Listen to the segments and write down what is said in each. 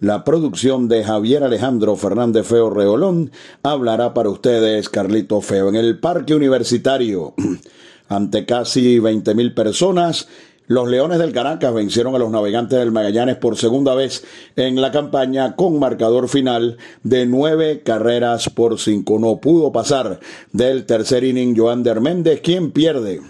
La producción de Javier Alejandro Fernández Feo Reolón hablará para ustedes Carlito Feo en el Parque Universitario. Ante casi 20.000 personas, los Leones del Caracas vencieron a los Navegantes del Magallanes por segunda vez en la campaña con marcador final de nueve carreras por cinco. No pudo pasar del tercer inning Joan Méndez, quien pierde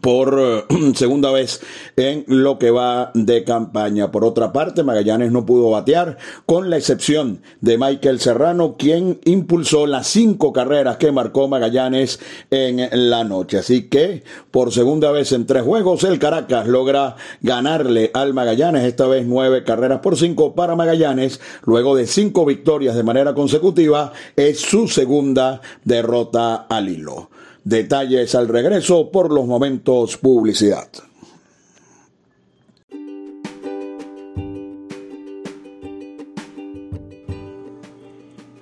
por eh, segunda vez en lo que va de campaña. Por otra parte, Magallanes no pudo batear, con la excepción de Michael Serrano, quien impulsó las cinco carreras que marcó Magallanes en la noche. Así que, por segunda vez en tres juegos, el Caracas logra ganarle al Magallanes, esta vez nueve carreras por cinco para Magallanes, luego de cinco victorias de manera consecutiva, es su segunda derrota al hilo. Detalles al regreso por los momentos publicidad.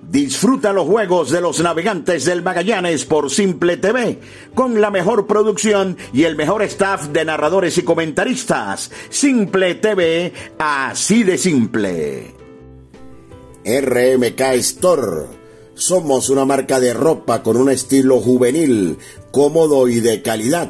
Disfruta los juegos de los navegantes del Magallanes por Simple TV, con la mejor producción y el mejor staff de narradores y comentaristas. Simple TV, así de simple. RMK Store somos una marca de ropa con un estilo juvenil, cómodo y de calidad,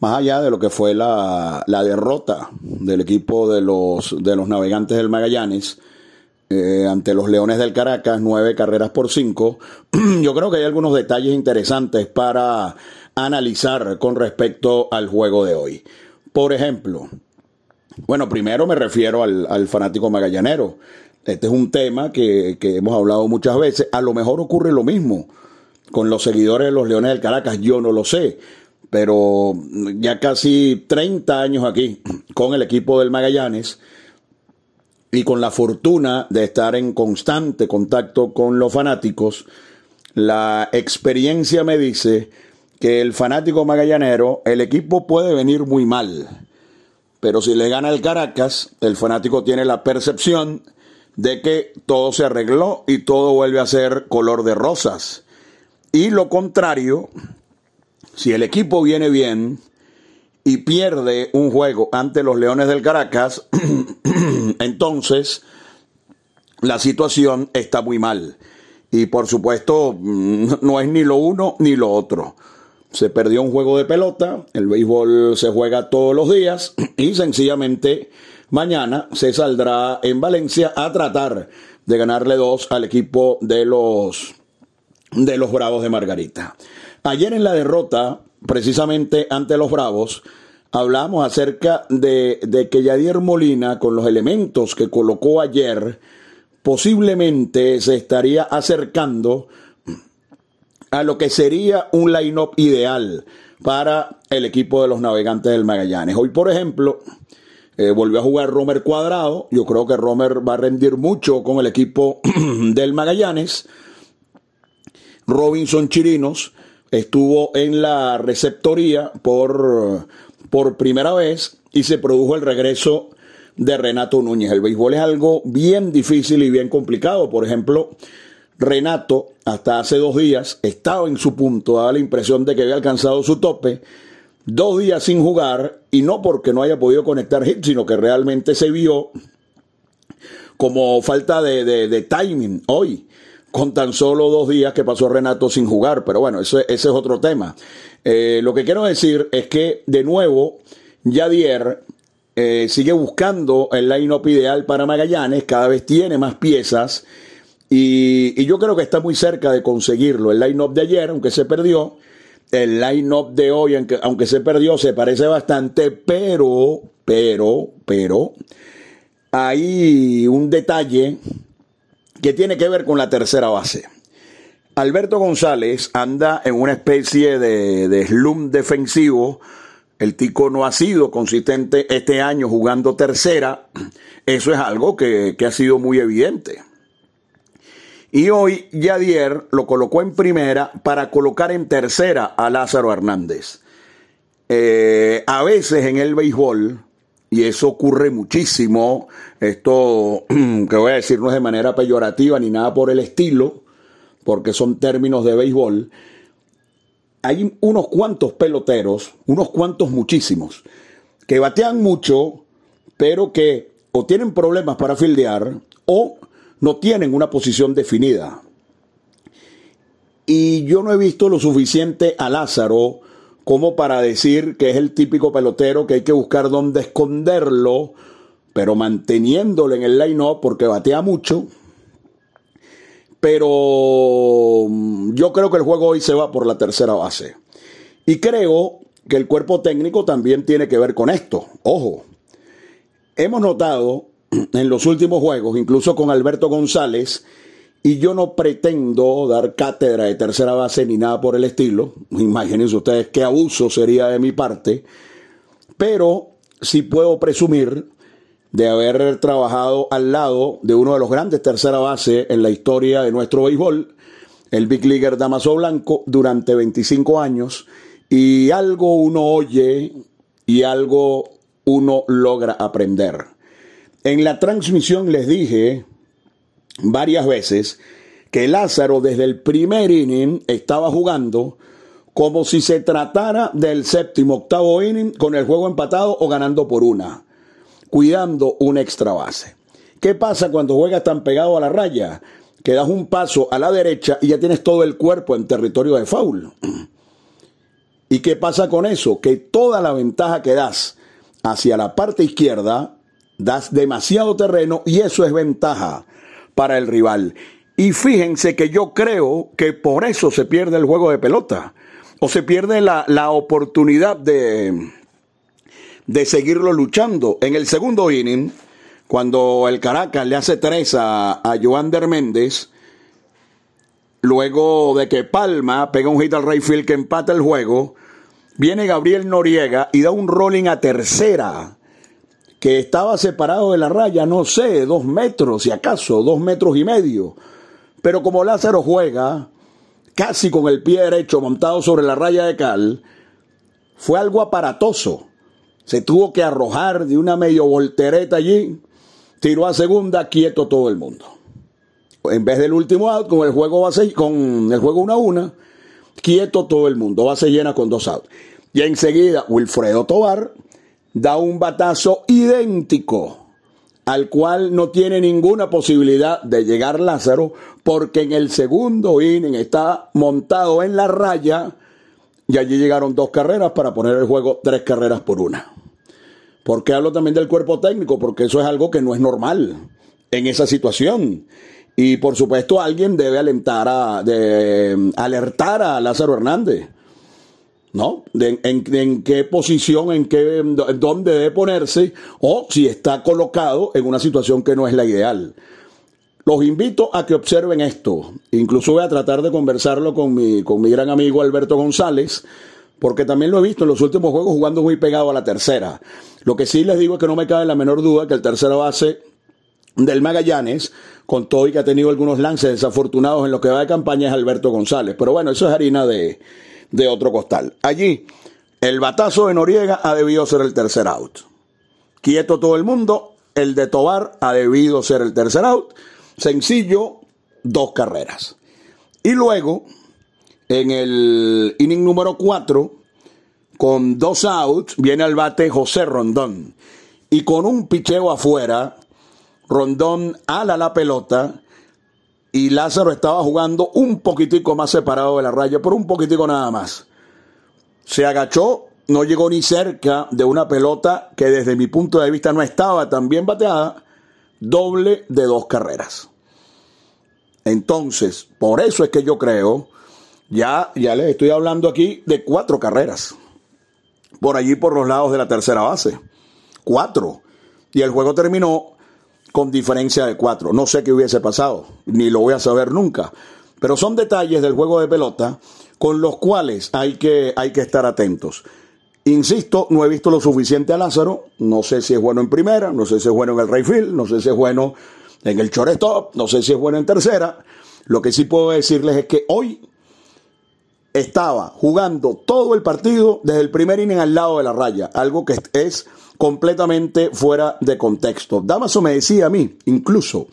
Más allá de lo que fue la, derrota del equipo de los, de los navegantes del Magallanes eh, ante los Leones del Caracas, nueve carreras por cinco, yo creo que hay algunos detalles interesantes para analizar con respecto al juego de hoy. Por ejemplo, bueno, primero me refiero al, fanático magallanero. Este es un tema que, que hemos hablado muchas veces. A lo mejor ocurre lo mismo con los seguidores de los Leones del Caracas, yo no lo sé pero ya casi 30 años aquí con el equipo del Magallanes y con la fortuna de estar en constante contacto con los fanáticos, la experiencia me dice que el fanático magallanero, el equipo puede venir muy mal, pero si le gana el Caracas, el fanático tiene la percepción de que todo se arregló y todo vuelve a ser color de rosas. Y lo contrario si el equipo viene bien y pierde un juego ante los Leones del Caracas, entonces la situación está muy mal. Y por supuesto, no es ni lo uno ni lo otro. Se perdió un juego de pelota, el béisbol se juega todos los días y sencillamente mañana se saldrá en Valencia a tratar de ganarle dos al equipo de los de los Bravos de Margarita. Ayer en la derrota, precisamente ante los Bravos, hablamos acerca de, que Yadier Molina, con los elementos que colocó ayer, posiblemente se estaría acercando a lo que sería un line-up ideal para el equipo de los navegantes del Magallanes. Hoy, por ejemplo, eh, volvió a jugar Romer Cuadrado. Yo creo que Romer va a rendir mucho con el equipo del Magallanes. Robinson Chirinos estuvo en la receptoría por, por primera vez y se produjo el regreso de Renato Núñez. El béisbol es algo bien difícil y bien complicado. Por ejemplo, Renato hasta hace dos días estaba en su punto, daba la impresión de que había alcanzado su tope. Dos días sin jugar y no porque no haya podido conectar hit, sino que realmente se vio como falta de, timing hoy, con tan solo dos días que pasó Renato sin jugar. Pero bueno, ese, es otro tema. Eh, lo que quiero decir es que, de nuevo, Yadier eh, sigue buscando el line-up ideal para Magallanes, cada vez tiene más piezas. Y, y yo creo que está muy cerca de conseguirlo. El line-up de ayer, aunque se perdió, el line-up de hoy, aunque, aunque se perdió, se parece bastante, pero, pero, pero, hay un detalle que tiene que ver con la tercera base. Alberto González anda en una especie de, de slum defensivo. El tico no ha sido consistente este año jugando tercera. Eso es algo que, que ha sido muy evidente. Y hoy Yadier lo colocó en primera para colocar en tercera a Lázaro Hernández. Eh, a veces en el béisbol, y eso ocurre muchísimo, esto que voy a decir no es de manera peyorativa ni nada por el estilo, porque son términos de béisbol, hay unos cuantos peloteros, unos cuantos muchísimos, que batean mucho, pero que o tienen problemas para fildear o no tienen una posición definida. Y yo no he visto lo suficiente a Lázaro como para decir que es el típico pelotero que hay que buscar dónde esconderlo, pero manteniéndolo en el line-up porque batea mucho. Pero mm, yo creo que el juego hoy se va por la tercera base. Y creo que el cuerpo técnico también tiene que ver con esto. Ojo, hemos notado en los últimos juegos, incluso con Alberto González, y yo no pretendo dar cátedra de tercera base ni nada por el estilo. Imagínense ustedes qué abuso sería de mi parte. Pero sí puedo presumir de haber trabajado al lado de uno de los grandes tercera base en la historia de nuestro béisbol, el Big Leaguer Damaso Blanco, durante 25 años. Y algo uno oye y algo uno logra aprender. En la transmisión les dije varias veces que Lázaro desde el primer inning estaba jugando como si se tratara del séptimo, octavo inning con el juego empatado o ganando por una, cuidando una extra base. ¿Qué pasa cuando juegas tan pegado a la raya? Que das un paso a la derecha y ya tienes todo el cuerpo en territorio de foul. ¿Y qué pasa con eso? Que toda la ventaja que das hacia la parte izquierda das demasiado terreno y eso es ventaja para el rival. Y fíjense que yo creo que por eso se pierde el juego de pelota o se pierde la, oportunidad de, de seguirlo luchando. En el segundo inning, cuando el Caracas le hace tres a, a Joander Méndez, luego de que Palma pega un hit al Rayfield que empata el juego, viene Gabriel Noriega y da un rolling a tercera que estaba separado de la raya, no sé, dos metros, si acaso, dos metros y medio. Pero como Lázaro juega casi con el pie derecho montado sobre la raya de cal, fue algo aparatoso. Se tuvo que arrojar de una medio voltereta allí, tiró a segunda, quieto todo el mundo. En vez del último out, con el juego base, con el juego una a una, quieto todo el mundo, base llena con dos outs. Y enseguida Wilfredo Tobar da un batazo idéntico al cual no tiene ninguna posibilidad de llegar Lázaro, porque en el segundo inning está montado en la raya y allí llegaron dos carreras para poner el juego tres carreras por una. ¿Por qué hablo también del cuerpo técnico? Porque eso es algo que no es normal en esa situación. Y por supuesto alguien debe alentar a, alertar a Lázaro Hernández ¿no? en, qué posición, en qué, dónde debe ponerse, o si está colocado en una situación que no es la ideal. Los invito a que observen esto. Incluso voy a tratar de conversarlo con mi, con mi gran amigo Alberto González, porque también lo he visto en los últimos juegos jugando muy pegado a la tercera. Lo que sí les digo es que no me cabe la menor duda que el tercera base del Magallanes, con todo y que ha tenido algunos lances desafortunados en lo que va de campaña, es Alberto González. Pero bueno, eso es harina de, de otro costal. Allí, el batazo de Noriega ha debido ser el tercer out. Quieto todo el mundo, el de Tobar ha debido ser el tercer out. Sencillo, dos carreras. Y luego, en el inning número 4, con dos outs, viene al bate José Rondón. Y con un picheo afuera, Rondón ala la pelota y Lázaro estaba jugando un poquitico más separado de la raya, por un poquitico nada más. Se agachó, no llegó ni cerca de una pelota que desde mi punto de vista no estaba tan bien bateada, doble de dos carreras. Entonces, por eso es que yo creo, ya, ya les estoy hablando aquí de cuatro carreras, por allí por los lados de la tercera base. Cuatro. Y el juego terminó con diferencia de cuatro. No sé qué hubiese pasado, ni lo voy a saber nunca. Pero son detalles del juego de pelota con los cuales hay que, hay que estar atentos. Insisto, no he visto lo suficiente a Lázaro. No sé si es bueno en primera, no sé si es bueno en el Rayfield, no sé si es bueno en el shortstop, no sé si es bueno en tercera. Lo que sí puedo decirles es que hoy estaba jugando todo el partido desde el primer inning al lado de la raya, algo que es completamente fuera de contexto. Damaso me decía a mí, incluso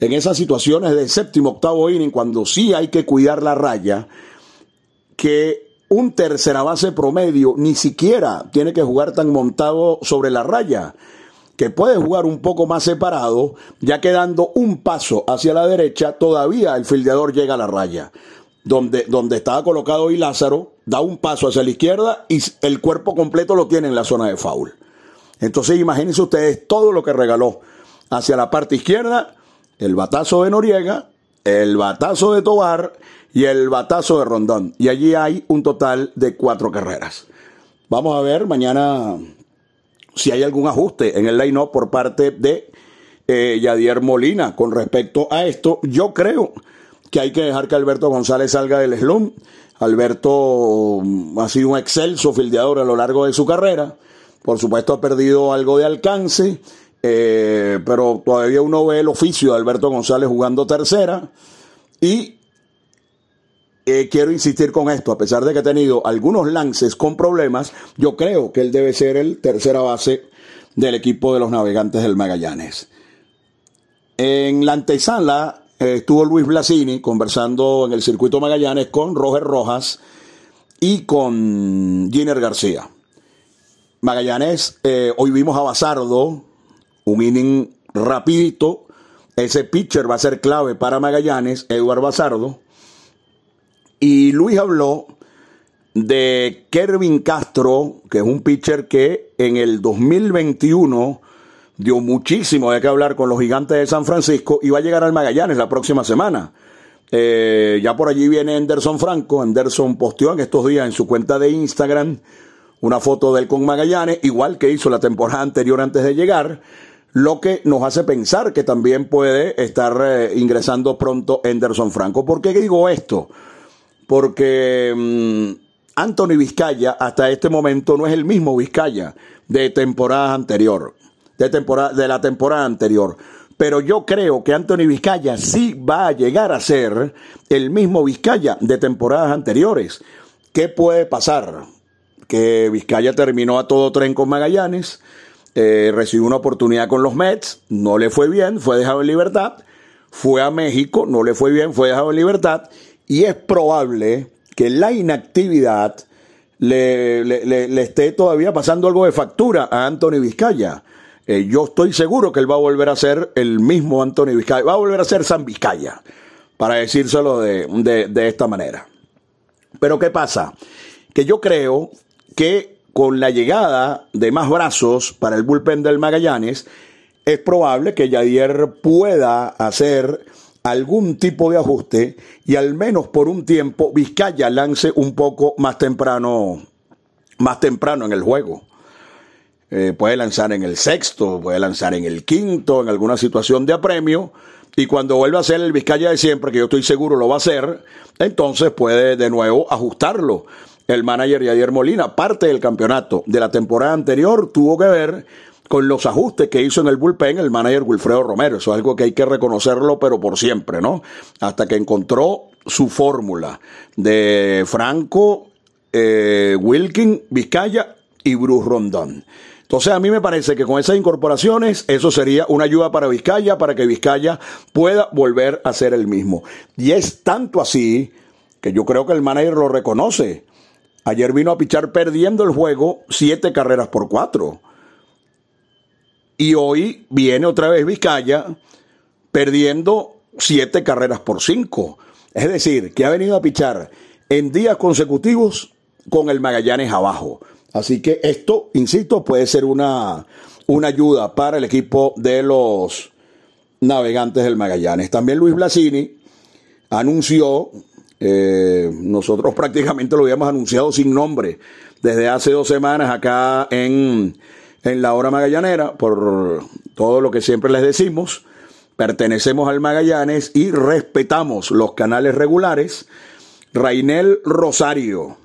en esas situaciones de séptimo, octavo inning, cuando sí hay que cuidar la raya, que un tercera base promedio ni siquiera tiene que jugar tan montado sobre la raya, que puede jugar un poco más separado, ya que dando un paso hacia la derecha, todavía el fildeador llega a la raya. Donde, donde estaba colocado y Lázaro, da un paso hacia la izquierda y el cuerpo completo lo tiene en la zona de foul. Entonces imagínense ustedes todo lo que regaló hacia la parte izquierda, el batazo de Noriega, el batazo de Tobar y el batazo de Rondón. Y allí hay un total de cuatro carreras. Vamos a ver mañana si hay algún ajuste en el line-up por parte de eh, Yadier Molina con respecto a esto. Yo creo que hay que dejar que Alberto González salga del slum. Alberto mm, ha sido un excelso fildeador a lo largo de su carrera. Por supuesto ha perdido algo de alcance, eh, pero todavía uno ve el oficio de Alberto González jugando tercera. Y eh, quiero insistir con esto, a pesar de que ha tenido algunos lances con problemas, yo creo que él debe ser el tercera base del equipo de los navegantes del Magallanes. En la antesala eh, estuvo Luis Blasini conversando en el circuito Magallanes con Roger Rojas y con Giner García. Magallanes, eh, hoy vimos a Bazardo, un inning rapidito. Ese pitcher va a ser clave para Magallanes, Eduardo Bazardo. Y Luis habló de Kervin Castro, que es un pitcher que en el 2021 dio muchísimo de qué hablar con los gigantes de San Francisco y va a llegar al Magallanes la próxima semana. Eh, ya por allí viene Anderson Franco. Anderson posteó en estos días en su cuenta de Instagram una foto de él con Magallanes, igual que hizo la temporada anterior antes de llegar, lo que nos hace pensar que también puede estar eh, ingresando pronto Anderson Franco. ¿Por qué digo esto? Porque mm, Anthony Vizcaya hasta este momento no es el mismo Vizcaya de temporada anterior, de, temporada, de la temporada anterior. Pero yo creo que Anthony Vizcaya sí va a llegar a ser el mismo Vizcaya de temporadas anteriores. ¿Qué puede pasar? Que Vizcaya terminó a todo tren con Magallanes, eh, recibió una oportunidad con los Mets, no le fue bien, fue dejado en libertad, fue a México, no le fue bien, fue dejado en libertad, y es probable que la inactividad le, esté todavía pasando algo de factura a Anthony Vizcaya. Eh, yo estoy seguro que él va a volver a ser el mismo Anthony Vizcaya, va a volver a ser San Vizcaya, para decírselo de, de, de esta manera. Pero ¿qué pasa? Que yo creo que con la llegada de más brazos para el bullpen del Magallanes, es probable que Yadier pueda hacer algún tipo de ajuste y al menos por un tiempo Vizcaya lance un poco más temprano, más temprano en el juego. Eh, puede lanzar en el sexto, puede lanzar en el quinto, en alguna situación de apremio. Y cuando vuelva a ser el Vizcaya de siempre, que yo estoy seguro lo va a hacer, entonces puede de nuevo ajustarlo el manager Yadier Molina. Parte del campeonato de la temporada anterior tuvo que ver con los ajustes que hizo en el bullpen el manager Wilfredo Romero. Eso es algo que hay que reconocerlo, pero por siempre, ¿no? Hasta que encontró su fórmula de Franco, eh, Wilkin, Vizcaya y Bruce Rondón. Entonces a mí me parece que con esas incorporaciones eso sería una ayuda para Vizcaya, para que Vizcaya pueda volver a ser el mismo. Y es tanto así que yo creo que el manager lo reconoce. Ayer vino a pichar perdiendo el juego siete carreras por cuatro. Y hoy viene otra vez Vizcaya perdiendo siete carreras por cinco. Es decir, que ha venido a pichar en días consecutivos con el Magallanes abajo. Así que esto, insisto, puede ser una, una ayuda para el equipo de los navegantes del Magallanes. También Luis Blasini anunció, eh, nosotros prácticamente lo habíamos anunciado sin nombre desde hace dos semanas acá en, en la hora magallanera, por todo lo que siempre les decimos, pertenecemos al Magallanes y respetamos los canales regulares. Rainel Rosario,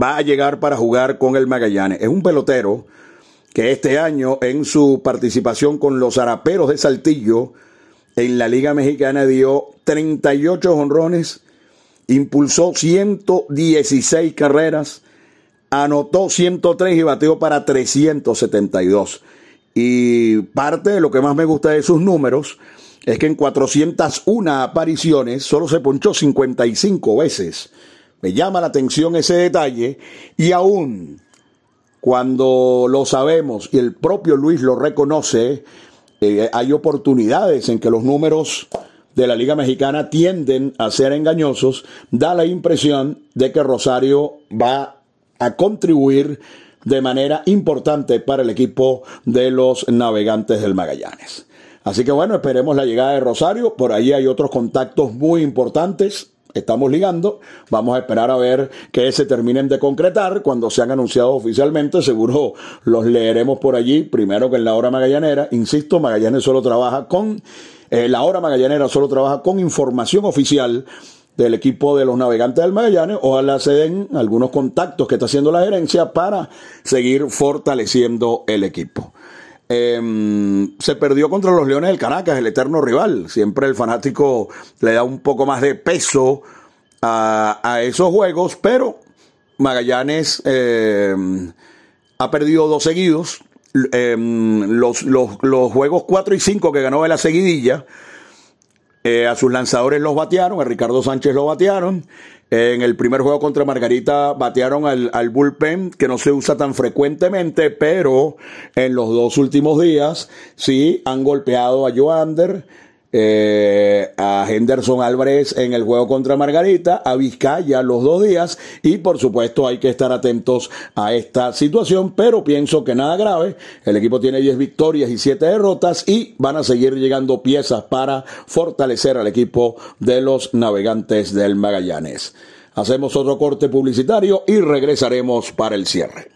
va a llegar para jugar con el Magallanes. Es un pelotero que este año en su participación con los Araperos de Saltillo en la Liga Mexicana dio 38 honrones, impulsó 116 carreras, anotó 103 y bateó para 372. Y parte de lo que más me gusta de sus números es que en 401 apariciones solo se ponchó 55 veces. Me llama la atención ese detalle y aún cuando lo sabemos y el propio Luis lo reconoce, eh, hay oportunidades en que los números de la Liga Mexicana tienden a ser engañosos, da la impresión de que Rosario va a contribuir de manera importante para el equipo de los navegantes del Magallanes. Así que bueno, esperemos la llegada de Rosario. Por ahí hay otros contactos muy importantes estamos ligando. Vamos a esperar a ver que se terminen de concretar. Cuando sean anunciados oficialmente, seguro los leeremos por allí, primero que en la hora magallanera. Insisto, Magallanes solo trabaja con, eh, la hora magallanera solo trabaja con información oficial del equipo de los navegantes del Magallanes. Ojalá se den algunos contactos que está haciendo la gerencia para seguir fortaleciendo el equipo. Em, se perdió contra los Leones del Caracas, el eterno rival. Siempre el fanático le da un poco más de peso a, esos juegos, pero Magallanes em, ha perdido dos seguidos. Em, los, los, juegos 4 y 5 que ganó de la seguidilla, eh, a sus lanzadores los batearon, a Ricardo Sánchez lo batearon. En el primer juego contra Margarita batearon al, al, bullpen, que no se usa tan frecuentemente, pero en los dos últimos días sí han golpeado a Joander, eh, a Henderson Álvarez en el juego contra Margarita, a Vizcaya los dos días y por supuesto hay que estar atentos a esta situación, pero pienso que nada grave, el equipo tiene 10 victorias y 7 derrotas y van a seguir llegando piezas para fortalecer al equipo de los navegantes del Magallanes. Hacemos otro corte publicitario y regresaremos para el cierre.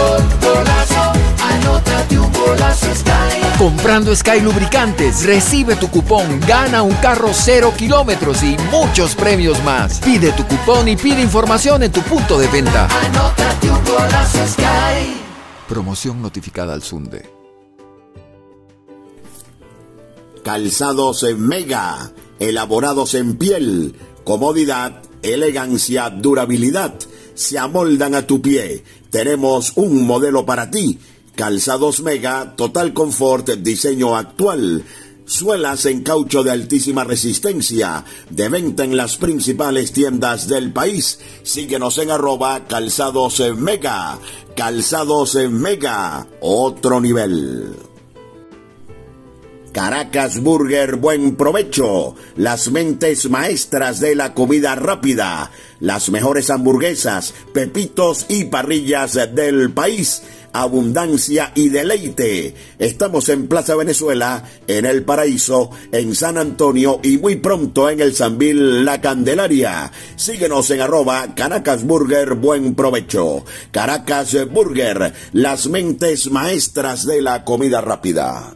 Golazo, anótate un Comprando Sky Lubricantes, recibe tu cupón, gana un carro cero kilómetros y muchos premios más. Pide tu cupón y pide información en tu punto de venta. Anótate un golazo Sky. Promoción notificada al Sunde. Calzados en Mega, elaborados en piel, comodidad, elegancia, durabilidad, se amoldan a tu pie. Tenemos un modelo para ti Calzados Mega, total confort, diseño actual. Suelas en caucho de altísima resistencia, de venta en las principales tiendas del país. Síguenos en arroba calzados mega. Calzados mega, otro nivel. Caracas Burger Buen Provecho, las mentes maestras de la comida rápida, las mejores hamburguesas, pepitos y parrillas del país abundancia y deleite. Estamos en Plaza Venezuela, en El Paraíso, en San Antonio y muy pronto en el Sanvil La Candelaria. Síguenos en arroba Caracas Burger Buen Provecho. Caracas Burger, las mentes maestras de la comida rápida.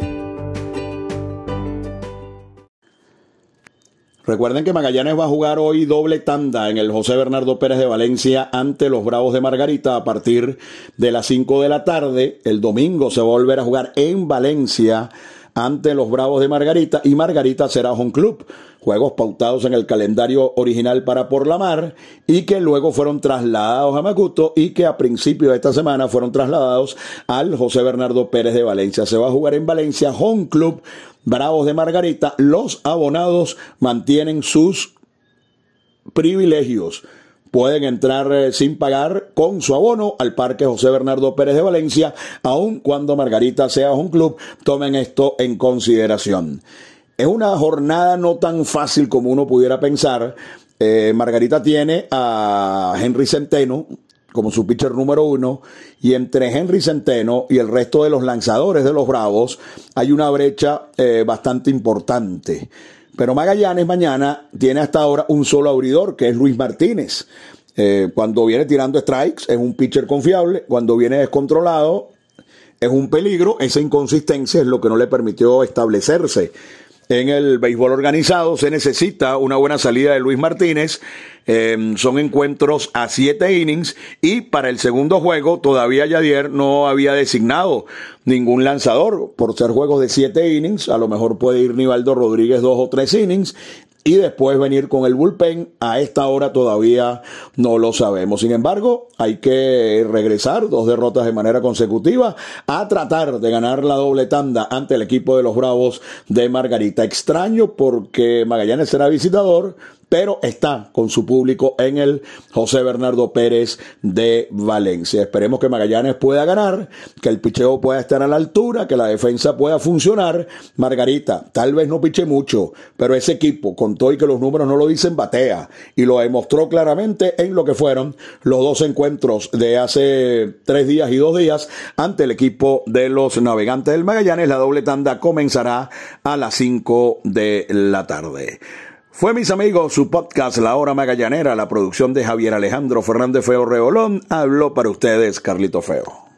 Recuerden que Magallanes va a jugar hoy doble tanda en el José Bernardo Pérez de Valencia ante los Bravos de Margarita a partir de las 5 de la tarde. El domingo se va a volver a jugar en Valencia ante los Bravos de Margarita y Margarita será home club. Juegos pautados en el calendario original para Por la Mar y que luego fueron trasladados a Macuto y que a principio de esta semana fueron trasladados al José Bernardo Pérez de Valencia. Se va a jugar en Valencia home club Bravos de Margarita, los abonados mantienen sus privilegios. Pueden entrar eh, sin pagar con su abono al Parque José Bernardo Pérez de Valencia, aun cuando Margarita sea un club. Tomen esto en consideración. Es una jornada no tan fácil como uno pudiera pensar. Eh, Margarita tiene a Henry Centeno, como su pitcher número uno, y entre Henry Centeno y el resto de los lanzadores de los Bravos hay una brecha eh, bastante importante. Pero Magallanes mañana tiene hasta ahora un solo abridor, que es Luis Martínez. Eh, cuando viene tirando strikes es un pitcher confiable, cuando viene descontrolado es un peligro, esa inconsistencia es lo que no le permitió establecerse en el béisbol organizado. Se necesita una buena salida de Luis Martínez. Em, son encuentros a siete innings y para el segundo juego todavía Yadier no había designado ningún lanzador por ser juegos de siete innings. A lo mejor puede ir Nivaldo Rodríguez dos o tres innings y después venir con el bullpen. A esta hora todavía no lo sabemos. Sin embargo, hay que regresar dos derrotas de manera consecutiva a tratar de ganar la doble tanda ante el equipo de los Bravos de Margarita. Extraño porque Magallanes será visitador, pero está con su público en el José Bernardo Pérez de Valencia. Esperemos que Magallanes pueda ganar, que el picheo pueda estar a la altura, que la defensa pueda funcionar. Margarita, tal vez no piche mucho, pero ese equipo, con todo y que los números no lo dicen, batea y lo demostró claramente en lo que fueron los dos encuentros de hace tres días y dos días ante el equipo de los navegantes del Magallanes. La doble tanda comenzará a las 5 de la tarde. Fue, mis amigos, su podcast La Hora Magallanera, la producción de Javier Alejandro Fernández Feo Reolón. Habló para ustedes Carlito Feo.